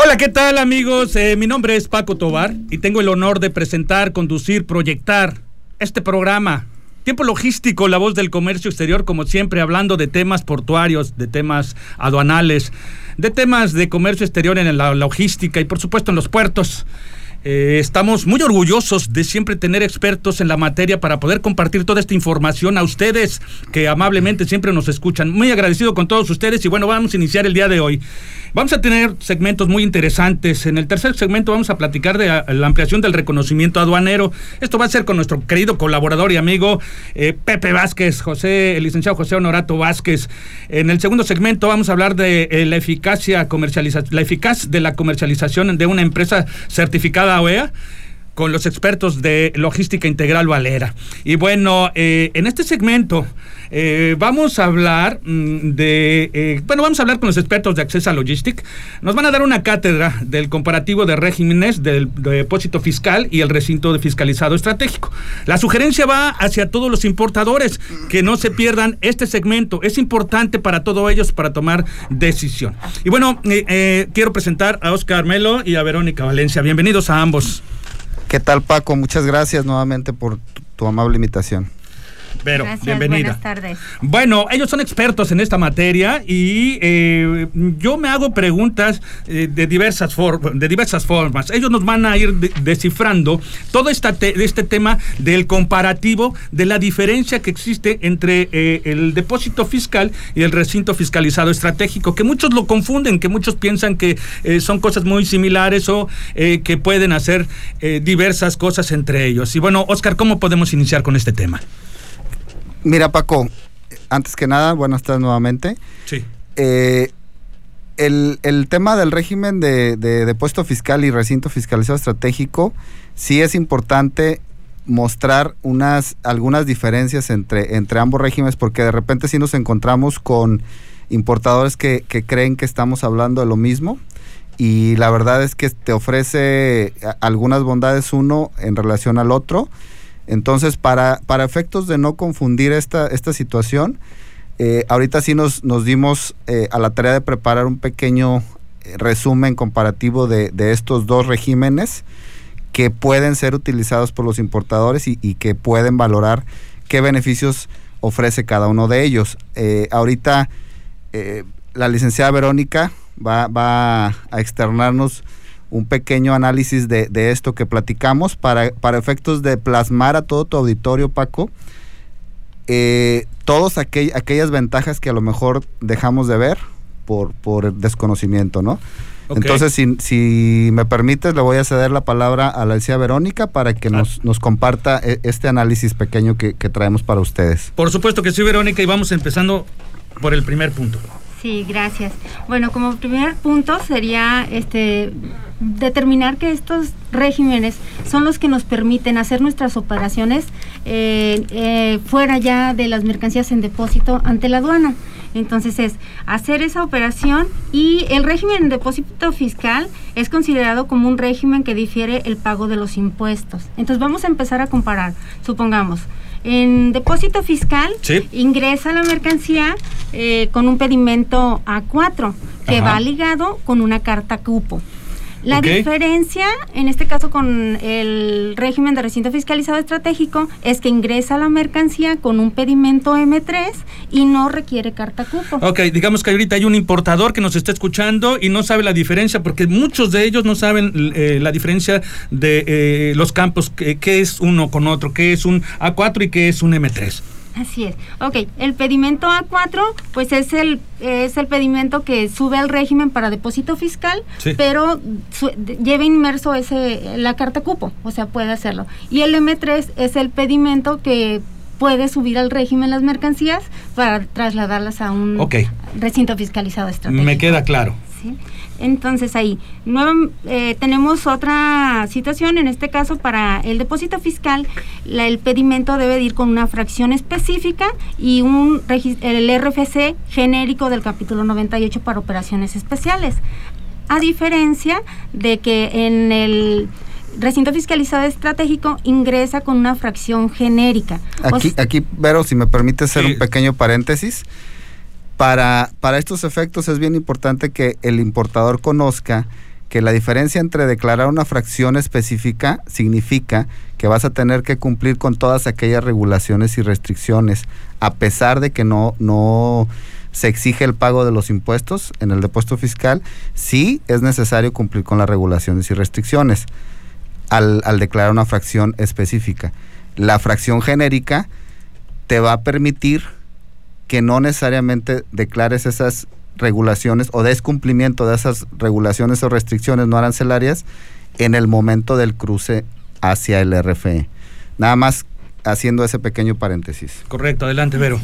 Hola, ¿qué tal amigos? Eh, mi nombre es Paco Tobar y tengo el honor de presentar, conducir, proyectar este programa. Tiempo logístico, la voz del comercio exterior, como siempre, hablando de temas portuarios, de temas aduanales, de temas de comercio exterior en la logística y por supuesto en los puertos. Eh, estamos muy orgullosos de siempre tener expertos en la materia para poder compartir toda esta información a ustedes que amablemente siempre nos escuchan. Muy agradecido con todos ustedes y bueno, vamos a iniciar el día de hoy. Vamos a tener segmentos muy interesantes. En el tercer segmento vamos a platicar de la ampliación del reconocimiento aduanero. Esto va a ser con nuestro querido colaborador y amigo eh, Pepe Vázquez, José, el licenciado José Honorato Vázquez. En el segundo segmento vamos a hablar de eh, la eficacia comercialización, la eficaz de la comercialización de una empresa certificada OEA con los expertos de logística integral Valera. Y bueno, eh, en este segmento eh, vamos a hablar mm, de, eh, bueno, vamos a hablar con los expertos de Accesa Logistic. Nos van a dar una cátedra del comparativo de regímenes del depósito fiscal y el recinto de fiscalizado estratégico. La sugerencia va hacia todos los importadores que no se pierdan este segmento. Es importante para todos ellos para tomar decisión. Y bueno, quiero presentar a Oscar Melo y a Verónica Valencia. Bienvenidos a ambos. ¿Qué tal Paco? Muchas gracias nuevamente por tu amable invitación. Pero, bienvenida. Buenas tardes. Bueno, ellos son expertos en esta materia y eh, yo me hago preguntas eh, de, diversas de diversas formas. Ellos nos van a ir descifrando todo esta este tema del comparativo de la diferencia que existe entre eh, el depósito fiscal y el recinto fiscalizado estratégico, que muchos lo confunden, que muchos piensan que son cosas muy similares o que pueden hacer diversas cosas entre ellos. Y bueno, Oscar, ¿cómo podemos iniciar con este tema? Mira, Paco, antes que nada, buenas tardes nuevamente. Sí. Eh, el, tema del régimen de, depuesto fiscal y recinto fiscalizado estratégico, sí es importante mostrar unas algunas diferencias entre, entre ambos regímenes, porque de repente sí nos encontramos con importadores que, que creen que estamos hablando de lo mismo y la verdad es que te ofrece algunas bondades uno en relación al otro entonces, para, para efectos de no confundir esta, esta situación, eh, ahorita sí nos, nos dimos eh, a la tarea de preparar un pequeño eh, resumen comparativo de, estos dos regímenes que pueden ser utilizados por los importadores y, que pueden valorar qué beneficios ofrece cada uno de ellos. ahorita la licenciada Verónica va, va a externarnos un pequeño análisis de, esto que platicamos para, para, efectos de plasmar a todo tu auditorio, Paco, eh, todas aquellas ventajas que a lo mejor dejamos de ver por, por desconocimiento, ¿no? Entonces, si, si, me permites, le voy a ceder la palabra a la Alicia Verónica para que nos, nos comparta e, este análisis pequeño que, que traemos para ustedes. Por supuesto que sí, Verónica, y vamos empezando por el primer punto. Sí, gracias. Bueno, como primer punto sería este determinar que estos regímenes son los que nos permiten hacer nuestras operaciones eh, eh, fuera ya de las mercancías en depósito ante la aduana. Entonces es hacer esa operación y el régimen en depósito fiscal es considerado como un régimen que difiere el pago de los impuestos. Entonces vamos a empezar a comparar. Supongamos, en depósito fiscal ingresa la mercancía eh, con un pedimento A4 que va ligado con una carta cupo. La diferencia, en este caso con el régimen de recinto fiscalizado estratégico, es que ingresa la mercancía con un pedimento M3 y no requiere carta cupo. Ok, digamos que ahorita hay un importador que nos está escuchando y no sabe la diferencia, porque muchos de ellos no saben eh, la diferencia de eh, los campos, qué es uno con otro, qué es un A4 y qué es un M3. Así es. Ok, el pedimento A4, pues es el, es el pedimento que sube al régimen para depósito fiscal, pero lleva inmerso ese, la carta cupo, o sea, puede hacerlo. Y el M3 es el pedimento que puede subir al régimen las mercancías para trasladarlas a un recinto fiscalizado estratégico. Me queda claro. ¿Sí? Entonces ahí nueva- eh, tenemos otra situación, en este caso para el depósito fiscal, la- el pedimento debe de ir con una fracción específica y un el RFC genérico del capítulo 98 para operaciones especiales. A diferencia de que en el recinto fiscalizado estratégico ingresa con una fracción genérica. O Aquí, aquí, Vero, si me permite hacer Sí. un pequeño paréntesis. Para, para estos efectos es bien importante que el importador conozca que la diferencia entre declarar una fracción específica significa que vas a tener que cumplir con todas aquellas regulaciones y restricciones, a pesar de que no, no se exige el pago de los impuestos en el depósito fiscal, sí es necesario cumplir con las regulaciones y restricciones al, al declarar una fracción específica. La fracción genérica te va a permitir que no necesariamente declares esas regulaciones o des cumplimiento de esas regulaciones o restricciones no arancelarias en el momento del cruce hacia el RFE. Nada más haciendo ese pequeño paréntesis. Correcto, adelante, Vero.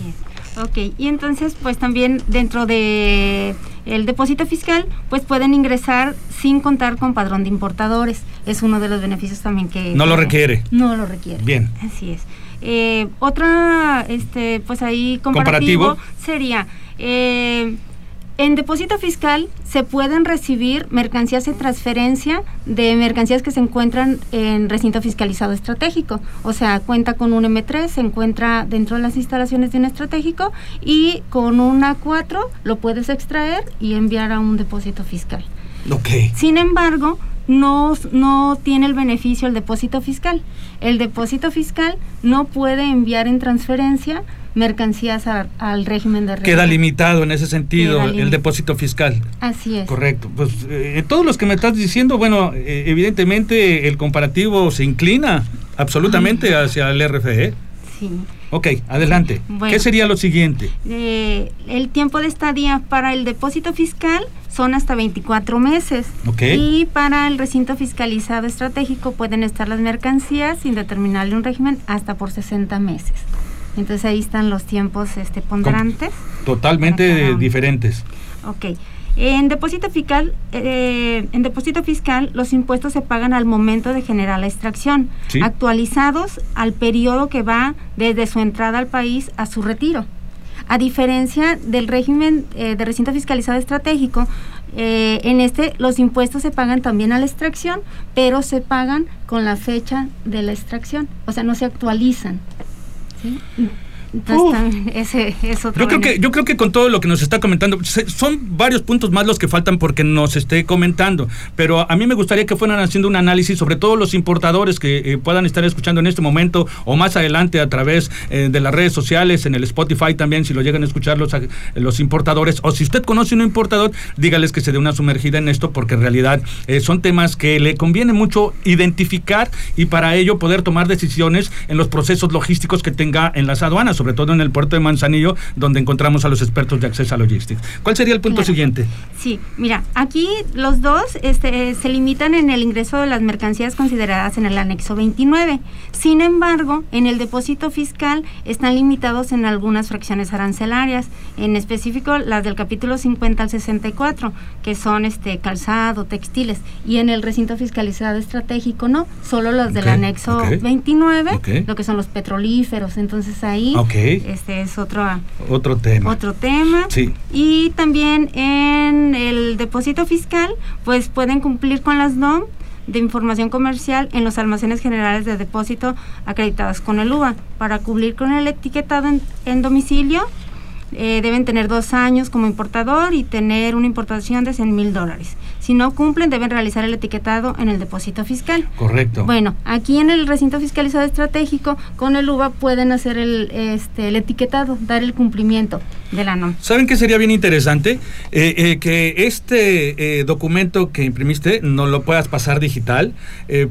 Ok, y entonces pues también dentro de el depósito fiscal pues pueden ingresar sin contar con padrón de importadores. Es uno de los beneficios también que... No lo requiere. No lo requiere. Bien. Así es. Eh, otra, este, pues ahí comparativo, Comparativo. sería... eh, en depósito fiscal se pueden recibir mercancías de transferencia de mercancías que se encuentran en recinto fiscalizado estratégico. O sea, cuenta con un M3, se encuentra dentro de las instalaciones de un estratégico y con un A4 lo puedes extraer y enviar a un depósito fiscal. Ok. Sin embargo, no, no tiene el beneficio el depósito fiscal. El depósito fiscal no puede enviar en transferencia mercancías a- al régimen de Queda régimen. limitado en ese sentido Queda el depósito fiscal. Así es. Correcto. Pues eh, todos los que me estás diciendo, bueno, eh, evidentemente el comparativo se inclina absolutamente hacia el RFE. Sí. Ok, adelante. Bueno. ¿Qué sería lo siguiente? Eh, el tiempo de estadía para el depósito fiscal son hasta 24 meses. Ok. Y para el recinto fiscalizado estratégico pueden estar las mercancías sin determinarle un régimen hasta por 60 meses. Entonces ahí están los tiempos este, ponderantes. Totalmente diferentes. Ok. En depósito fiscal, eh, en depósito fiscal, los impuestos se pagan al momento de generar la extracción, Sí. actualizados al periodo que va desde su entrada al país a su retiro. A diferencia del régimen eh, de recinto fiscalizado estratégico, eh, en este los impuestos se pagan también a la extracción, pero se pagan con la fecha de la extracción, o sea, no se actualizan. ¿Sí? Entonces, Uf. también ese es otro Yo creo que yo creo que con todo lo que nos está comentando se- son varios puntos más los que faltan porque nos esté comentando, pero a mí me gustaría que fueran haciendo un análisis sobre todos los importadores que eh, puedan estar escuchando en este momento o más adelante a través eh, de las redes sociales, en el Spotify también si lo llegan a escuchar los, los importadores o si usted conoce un importador, dígales que se dé una sumergida en esto porque en realidad eh, son temas que le conviene mucho identificar y para ello poder tomar decisiones en los procesos logísticos que tenga en las aduanas, sobre todo en el puerto de Manzanillo, donde encontramos a los expertos de Access a Logistics. ¿Cuál sería el punto Claro. siguiente? Sí, mira, aquí los dos este, se limitan en el ingreso de las mercancías consideradas en el anexo 29. Sin embargo, en el depósito fiscal están limitados en algunas fracciones arancelarias, en específico las del capítulo 50 al 64, que son este calzado, textiles, y en el recinto fiscalizado estratégico no, solo los del anexo ok, 29, ok. lo que son los petrolíferos. Entonces ahí Ok. este es otro Otro tema. otro tema. Sí. Y también en el depósito fiscal, pues pueden cumplir con las NOM de información comercial en los almacenes generales de depósito acreditados con el UVA. Para cumplir con el etiquetado en, en domicilio, eh, deben tener dos años como importador y tener una importación de 100 mil dólares. Si no cumplen, deben realizar el etiquetado en el depósito fiscal. Correcto. Bueno, aquí en el recinto fiscalizado estratégico, con el UVA pueden hacer el, este, el etiquetado, dar el cumplimiento. de la NOM. ¿Saben qué sería bien interesante? Eh, eh, que este eh, documento que imprimiste nos lo puedas pasar digital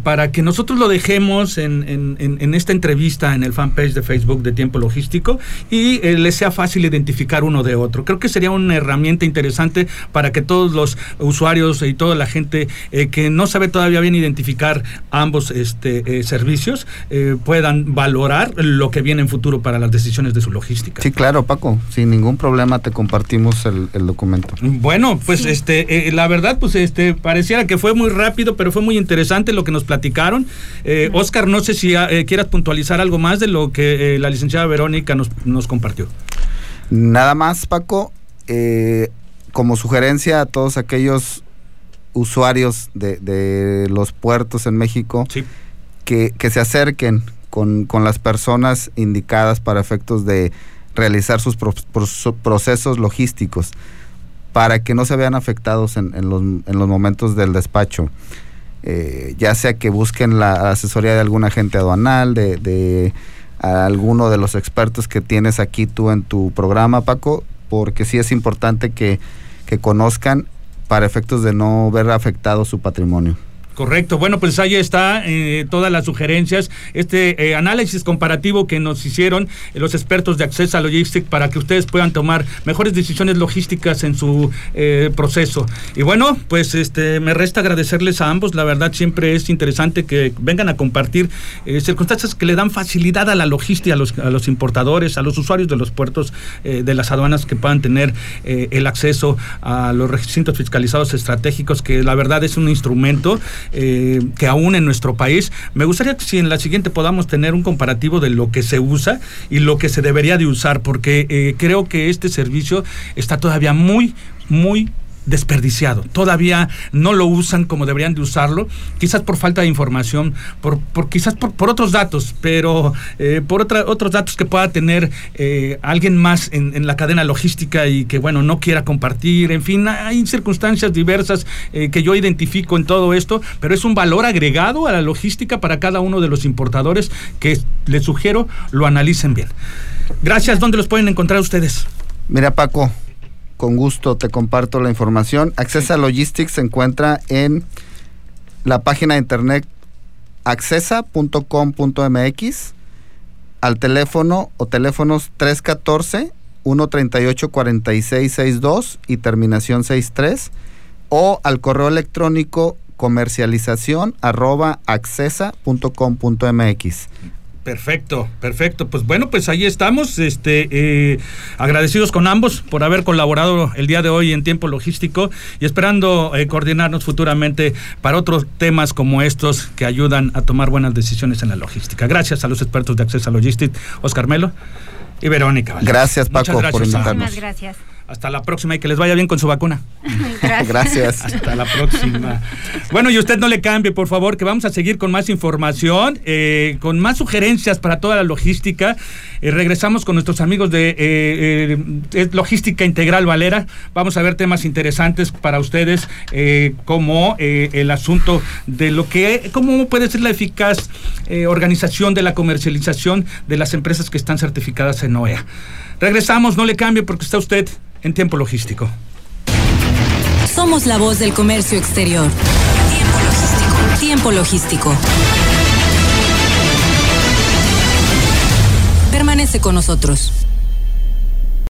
para que nosotros lo dejemos en, en, en, esta entrevista en el fanpage de Facebook de Tiempo Logístico y les sea fácil identificar uno de otro. Creo que sería una herramienta interesante para que todos los usuarios y toda la gente que no sabe todavía bien identificar ambos este, servicios puedan valorar lo que viene en futuro para las decisiones de su logística. Sí, claro, Paco, sin ningún problema te compartimos el, documento. Bueno, pues este, eh, la verdad, pues este, pareciera que fue muy rápido, pero fue muy interesante lo que nos platicaron. Eh, Oscar, no sé si eh, quieras puntualizar algo más de lo que la licenciada Verónica nos, nos compartió. Nada más, Paco, como sugerencia a todos aquellos usuarios de, los puertos en México que, que, se acerquen con, con las personas indicadas para efectos de realizar sus procesos logísticos para que no se vean afectados en, los, en los, momentos del despacho. Eh, ya sea que busquen la asesoría de algún agente aduanal, de, de alguno de los expertos que tienes aquí tú en tu programa, Paco, porque sí es importante que, que conozcan para efectos de no ver afectado su patrimonio. Correcto, bueno, pues ahí está eh, todas las sugerencias, este eh, análisis comparativo que nos hicieron eh, los expertos de Access a Logistics para que ustedes puedan tomar mejores decisiones logísticas en su proceso. Y bueno, pues este me resta agradecerles a ambos, la verdad siempre es interesante que vengan a compartir circunstancias que le dan facilidad a la logística, a los, a los importadores, a los usuarios de los puertos, de las aduanas que puedan tener el acceso a los recintos fiscalizados estratégicos, que la verdad es un instrumento eh, que aún en nuestro país. Me gustaría que si en la siguiente podamos tener un comparativo de lo que se usa y lo que se debería de usar, porque eh, creo que este servicio está todavía muy, muy desperdiciado. Todavía no lo usan como deberían de usarlo, quizás por falta de información, por, por quizás por, otros datos, pero eh, por otra, otros datos que pueda tener eh, alguien más en, la cadena logística y que, bueno, no quiera compartir. En fin, hay circunstancias diversas eh, que yo identifico en todo esto, pero es un valor agregado a la logística para cada uno de los importadores que les sugiero lo analicen bien. Gracias. ¿Dónde los pueden encontrar ustedes? Mira, Paco, con gusto te comparto la información. Accesa Logistics se encuentra en la página de internet accesa.com.mx al teléfono o teléfonos 314 138 4662 y terminación 63 o al correo electrónico comercialización arroba accesa.com.mx. Perfecto, perfecto. Pues bueno, pues ahí estamos, este, eh, agradecidos con ambos por haber colaborado el día de hoy en tiempo logístico y esperando eh, coordinarnos futuramente para otros temas como estos que ayudan a tomar buenas decisiones en la logística. Gracias a los expertos de Acceso a Logistics, Oscar Melo y Verónica. Gracias Paco por invitarnos. gracias. Hasta la próxima y que les vaya bien con su vacuna. Gracias. Hasta la próxima. Bueno, y usted no le cambie, por favor, que vamos a seguir con más información, eh, con más sugerencias para toda la logística. Eh, regresamos con nuestros amigos de eh, Logística Integral Valera. Vamos a ver temas interesantes para ustedes, como el asunto de lo que, cómo puede ser la eficaz organización de la comercialización de las empresas que están certificadas en OEA. Regresamos, no le cambie porque está usted en tiempo logístico. Somos la voz del comercio exterior. Tiempo logístico. Tiempo logístico. Permanece con nosotros.